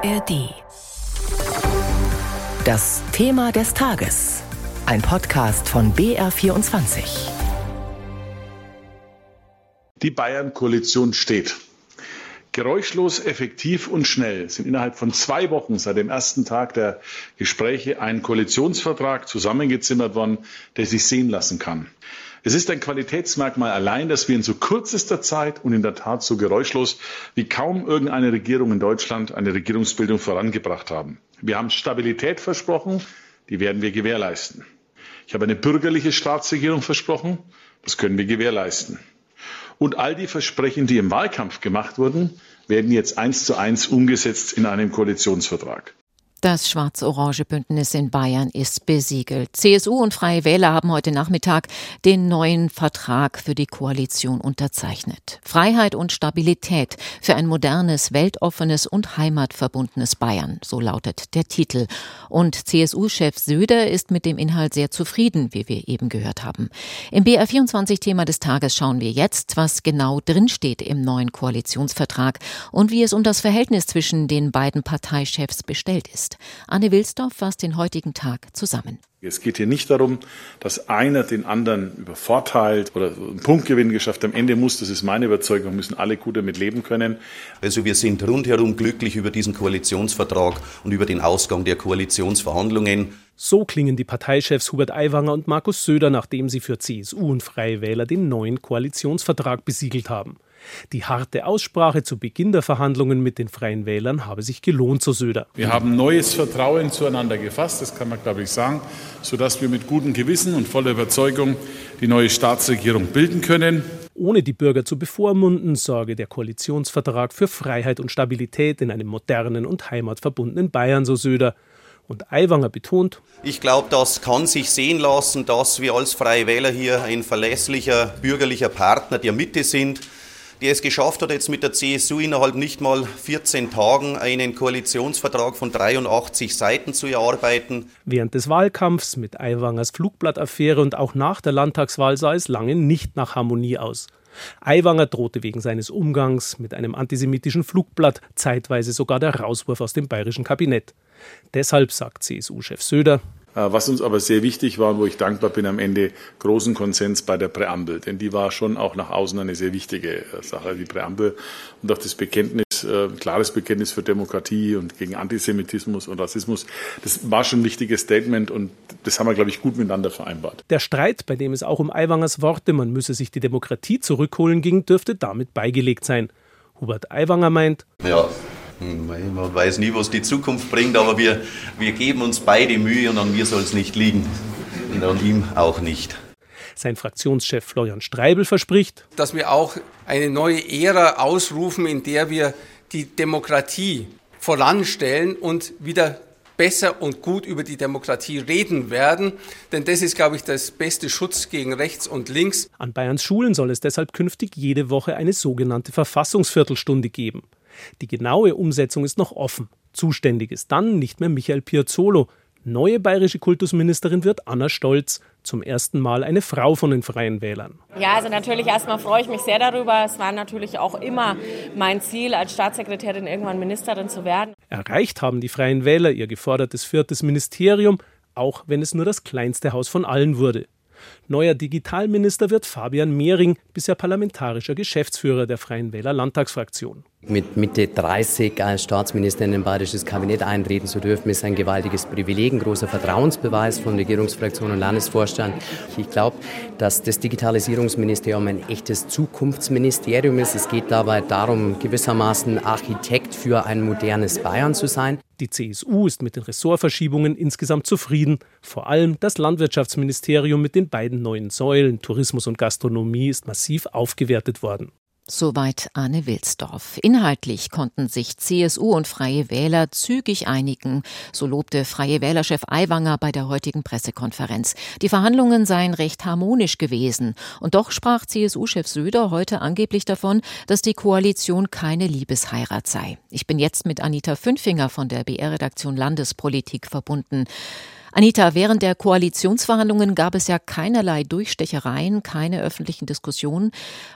ARD. Das Thema des Tages. Ein Podcast von BR24. Die Bayern-Koalition steht. Geräuschlos, effektiv und schnell sind innerhalb von zwei Wochen seit dem ersten Tag der Gespräche ein Koalitionsvertrag zusammengezimmert worden, der sich sehen lassen kann. Es ist ein Qualitätsmerkmal allein, dass wir in so kürzester Zeit und in der Tat so geräuschlos wie kaum irgendeine Regierung in Deutschland eine Regierungsbildung vorangebracht haben. Wir haben Stabilität versprochen, die werden wir gewährleisten. Ich habe eine bürgerliche Staatsregierung versprochen, das können wir gewährleisten. Und all die Versprechen, die im Wahlkampf gemacht wurden, werden jetzt eins zu eins umgesetzt in einem Koalitionsvertrag. Das schwarz-orange Bündnis in Bayern ist besiegelt. CSU und Freie Wähler haben heute Nachmittag den neuen Vertrag für die Koalition unterzeichnet. Freiheit und Stabilität für ein modernes, weltoffenes und heimatverbundenes Bayern, so lautet der Titel. Und CSU-Chef Söder ist mit dem Inhalt sehr zufrieden, wie wir eben gehört haben. Im BR24-Thema des Tages schauen wir jetzt, was genau drinsteht im neuen Koalitionsvertrag und wie es um das Verhältnis zwischen den beiden Parteichefs bestellt ist ist. Anne Wilsdorf fasst den heutigen Tag zusammen. Es geht hier nicht darum, dass einer den anderen übervorteilt oder einen Punktgewinn geschafft. Am Ende muss, das ist meine Überzeugung, müssen alle gut damit leben können. Also wir sind rundherum glücklich über diesen Koalitionsvertrag und über den Ausgang der Koalitionsverhandlungen. So klingen die Parteichefs Hubert Aiwanger und Markus Söder, nachdem sie für CSU und Freie Wähler den neuen Koalitionsvertrag besiegelt haben. Die harte Aussprache zu Beginn der Verhandlungen mit den Freien Wählern habe sich gelohnt, so Söder. Wir haben neues Vertrauen zueinander gefasst, das kann man, glaube ich, sagen, sodass wir mit gutem Gewissen und voller Überzeugung die neue Staatsregierung bilden können. Ohne die Bürger zu bevormunden, sorge der Koalitionsvertrag für Freiheit und Stabilität in einem modernen und heimatverbundenen Bayern, so Söder. Und Aiwanger betont, ich glaube, das kann sich sehen lassen, dass wir als Freie Wähler hier ein verlässlicher bürgerlicher Partner der Mitte sind der es geschafft hat, jetzt mit der CSU innerhalb nicht mal 14 Tagen einen Koalitionsvertrag von 83 Seiten zu erarbeiten. Während des Wahlkampfs mit Aiwangers Flugblattaffäre und auch nach der Landtagswahl sah es lange nicht nach Harmonie aus. Aiwanger drohte wegen seines Umgangs mit einem antisemitischen Flugblatt zeitweise sogar der Rauswurf aus dem bayerischen Kabinett. Deshalb sagt CSU-Chef Söder, was uns aber sehr wichtig war und wo ich dankbar bin am Ende, großen Konsens bei der Präambel. Denn die war schon auch nach außen eine sehr wichtige äh, Sache, die Präambel. Und auch das Bekenntnis, äh, klares Bekenntnis für Demokratie und gegen Antisemitismus und Rassismus. Das war schon ein wichtiges Statement und das haben wir, glaube ich, gut miteinander vereinbart. Der Streit, bei dem es auch um Aiwangers Worte, man müsse sich die Demokratie zurückholen ging, dürfte damit beigelegt sein. Hubert Aiwanger meint, ja, man weiß nie, was die Zukunft bringt, aber wir, wir geben uns beide Mühe und an mir soll es nicht liegen. Und an ihm auch nicht. Sein Fraktionschef Florian Streibel verspricht, dass wir auch eine neue Ära ausrufen, in der wir die Demokratie voranstellen und wieder besser und gut über die Demokratie reden werden. Denn das ist, glaube ich, das beste Schutz gegen rechts und links. An Bayerns Schulen soll es deshalb künftig jede Woche eine sogenannte Verfassungsviertelstunde geben. Die genaue Umsetzung ist noch offen. Zuständig ist dann nicht mehr Michael Piazzolo. Neue bayerische Kultusministerin wird Anna Stolz, zum ersten Mal eine Frau von den Freien Wählern. Ja, also natürlich erstmal freue ich mich sehr darüber. Es war natürlich auch immer mein Ziel, als Staatssekretärin irgendwann Ministerin zu werden. Erreicht haben die Freien Wähler ihr gefordertes viertes Ministerium, auch wenn es nur das kleinste Haus von allen wurde. Neuer Digitalminister wird Fabian Mehring, bisher parlamentarischer Geschäftsführer der Freien Wähler Landtagsfraktion. Mit Mitte 30 als Staatsminister in ein bayerisches Kabinett eintreten zu dürfen, ist ein gewaltiges Privileg, ein großer Vertrauensbeweis von Regierungsfraktion und Landesvorstand. Ich glaube, dass das Digitalisierungsministerium ein echtes Zukunftsministerium ist. Es geht dabei darum, gewissermaßen Architekt für ein modernes Bayern zu sein. Die CSU ist mit den Ressortverschiebungen insgesamt zufrieden. Vor allem das Landwirtschaftsministerium mit den beiden neuen Säulen Tourismus und Gastronomie ist massiv aufgewertet worden. Soweit Arne Wilsdorf. Inhaltlich konnten sich CSU und Freie Wähler zügig einigen, so lobte Freie Wählerchef Aiwanger bei der heutigen Pressekonferenz. Die Verhandlungen seien recht harmonisch gewesen. Und doch sprach CSU-Chef Söder heute angeblich davon, dass die Koalition keine Liebesheirat sei. Ich bin jetzt mit Anita Fünfinger von der BR-Redaktion Landespolitik verbunden. Anita, während der Koalitionsverhandlungen gab es ja keinerlei Durchstechereien, keine öffentlichen Diskussionen.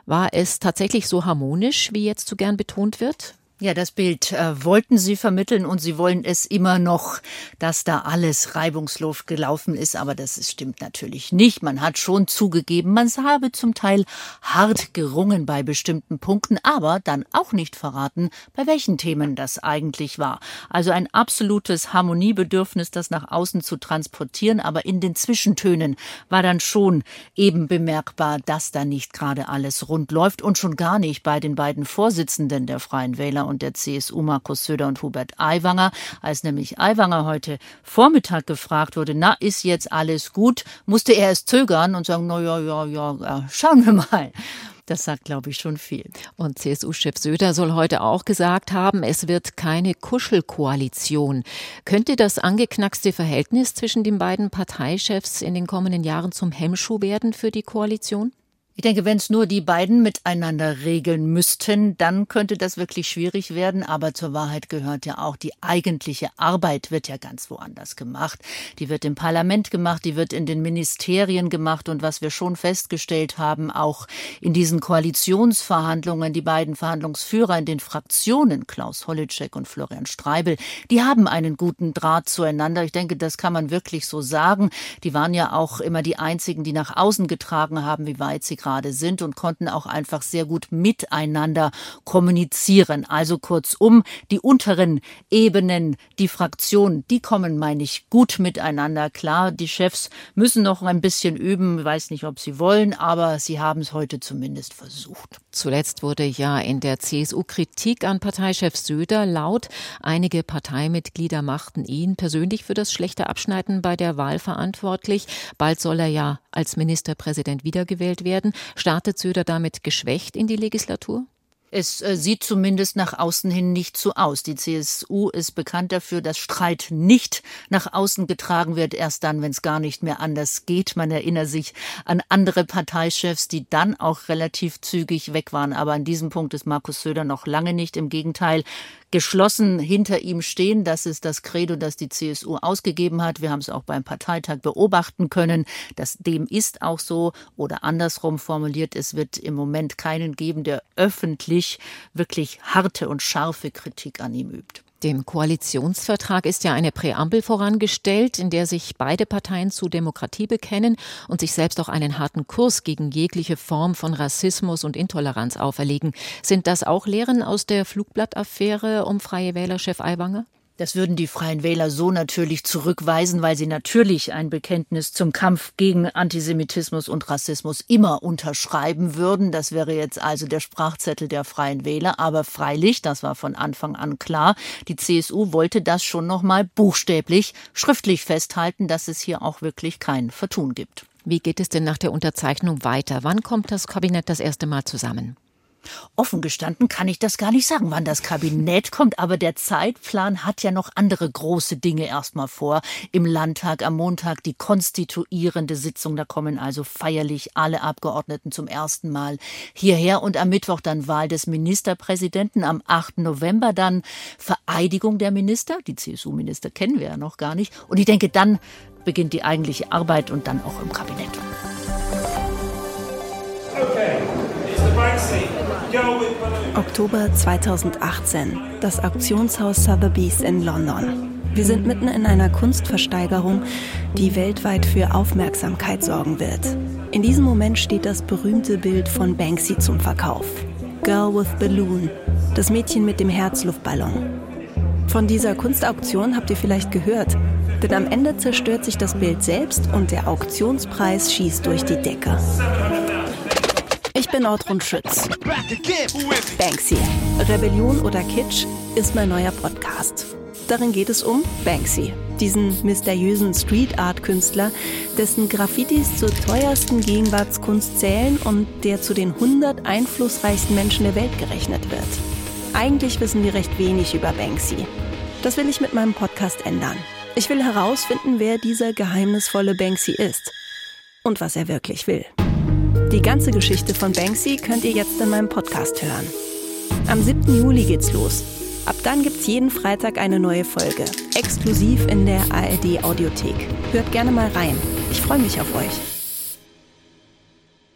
War es tatsächlich so harmonisch, wie jetzt so gern betont wird? Ja, das Bild äh, wollten Sie vermitteln und Sie wollen es immer noch, dass da alles reibungslos gelaufen ist. Aber das ist, stimmt natürlich nicht. Man hat schon zugegeben, man habe zum Teil hart gerungen bei bestimmten Punkten, aber dann auch nicht verraten, bei welchen Themen das eigentlich war. Also ein absolutes Harmoniebedürfnis, das nach außen zu transportieren. Aber in den Zwischentönen war dann schon eben bemerkbar, dass da nicht gerade alles rund läuft und schon gar nicht bei den beiden Vorsitzenden der Freien Wähler und der CSU Markus Söder und Hubert Aiwanger. Als nämlich Aiwanger heute Vormittag gefragt wurde, na, ist jetzt alles gut, musste er es zögern und sagen, na ja, ja, ja, ja schauen wir mal. Das sagt, glaube ich, schon viel. Und CSU-Chef Söder soll heute auch gesagt haben, es wird keine Kuschelkoalition. Könnte das angeknackste Verhältnis zwischen den beiden Parteichefs in den kommenden Jahren zum Hemmschuh werden für die Koalition? Ich denke, wenn es nur die beiden miteinander regeln müssten, dann könnte das wirklich schwierig werden. Aber zur Wahrheit gehört ja auch, die eigentliche Arbeit wird ja ganz woanders gemacht. Die wird im Parlament gemacht, die wird in den Ministerien gemacht. Und was wir schon festgestellt haben, auch in diesen Koalitionsverhandlungen, die beiden Verhandlungsführer in den Fraktionen, Klaus Hollitschek und Florian Streibel, die haben einen guten Draht zueinander. Ich denke, das kann man wirklich so sagen. Die waren ja auch immer die einzigen, die nach außen getragen haben, wie weit sie gerade sind und konnten auch einfach sehr gut miteinander kommunizieren. Also kurzum, die unteren Ebenen, die Fraktionen, die kommen, meine ich, gut miteinander klar. Die Chefs müssen noch ein bisschen üben, weiß nicht, ob sie wollen, aber sie haben es heute zumindest versucht. Zuletzt wurde ja in der CSU Kritik an Parteichef Söder laut. Einige Parteimitglieder machten ihn persönlich für das schlechte Abschneiden bei der Wahl verantwortlich. Bald soll er ja als Ministerpräsident wiedergewählt werden. Startet Söder damit geschwächt in die Legislatur? Es äh, sieht zumindest nach außen hin nicht so aus. Die CSU ist bekannt dafür, dass Streit nicht nach außen getragen wird, erst dann, wenn es gar nicht mehr anders geht. Man erinnert sich an andere Parteichefs, die dann auch relativ zügig weg waren. Aber an diesem Punkt ist Markus Söder noch lange nicht. Im Gegenteil, geschlossen hinter ihm stehen. Das ist das Credo, das die CSU ausgegeben hat. Wir haben es auch beim Parteitag beobachten können. Das dem ist auch so oder andersrum formuliert. Es wird im Moment keinen geben, der öffentlich wirklich harte und scharfe Kritik an ihm übt. Dem Koalitionsvertrag ist ja eine Präambel vorangestellt, in der sich beide Parteien zu Demokratie bekennen und sich selbst auch einen harten Kurs gegen jegliche Form von Rassismus und Intoleranz auferlegen. Sind das auch Lehren aus der Flugblattaffäre um Freie Wählerchef Aiwanger? Das würden die Freien Wähler so natürlich zurückweisen, weil sie natürlich ein Bekenntnis zum Kampf gegen Antisemitismus und Rassismus immer unterschreiben würden. Das wäre jetzt also der Sprachzettel der Freien Wähler. Aber freilich, das war von Anfang an klar, die CSU wollte das schon noch mal buchstäblich schriftlich festhalten, dass es hier auch wirklich kein Vertun gibt. Wie geht es denn nach der Unterzeichnung weiter? Wann kommt das Kabinett das erste Mal zusammen? Offen gestanden kann ich das gar nicht sagen, wann das Kabinett kommt, aber der Zeitplan hat ja noch andere große Dinge erstmal vor. Im Landtag am Montag die konstituierende Sitzung, da kommen also feierlich alle Abgeordneten zum ersten Mal hierher und am Mittwoch dann Wahl des Ministerpräsidenten, am 8. November dann Vereidigung der Minister, die CSU-Minister kennen wir ja noch gar nicht und ich denke, dann beginnt die eigentliche Arbeit und dann auch im Kabinett. Oktober 2018, das Auktionshaus Sotheby's in London. Wir sind mitten in einer Kunstversteigerung, die weltweit für Aufmerksamkeit sorgen wird. In diesem Moment steht das berühmte Bild von Banksy zum Verkauf. Girl with Balloon, das Mädchen mit dem Herzluftballon. Von dieser Kunstauktion habt ihr vielleicht gehört, denn am Ende zerstört sich das Bild selbst und der Auktionspreis schießt durch die Decke. Ich bin Ortrun Schütz. Banksy. Rebellion oder Kitsch ist mein neuer Podcast. Darin geht es um Banksy, diesen mysteriösen Street Art Künstler, dessen Graffitis zur teuersten Gegenwartskunst zählen und der zu den 100 einflussreichsten Menschen der Welt gerechnet wird. Eigentlich wissen wir recht wenig über Banksy. Das will ich mit meinem Podcast ändern. Ich will herausfinden, wer dieser geheimnisvolle Banksy ist und was er wirklich will. Die ganze Geschichte von Banksy könnt ihr jetzt in meinem Podcast hören. Am 7. Juli geht's los. Ab dann gibt's jeden Freitag eine neue Folge, exklusiv in der ARD Audiothek. Hört gerne mal rein. Ich freue mich auf euch.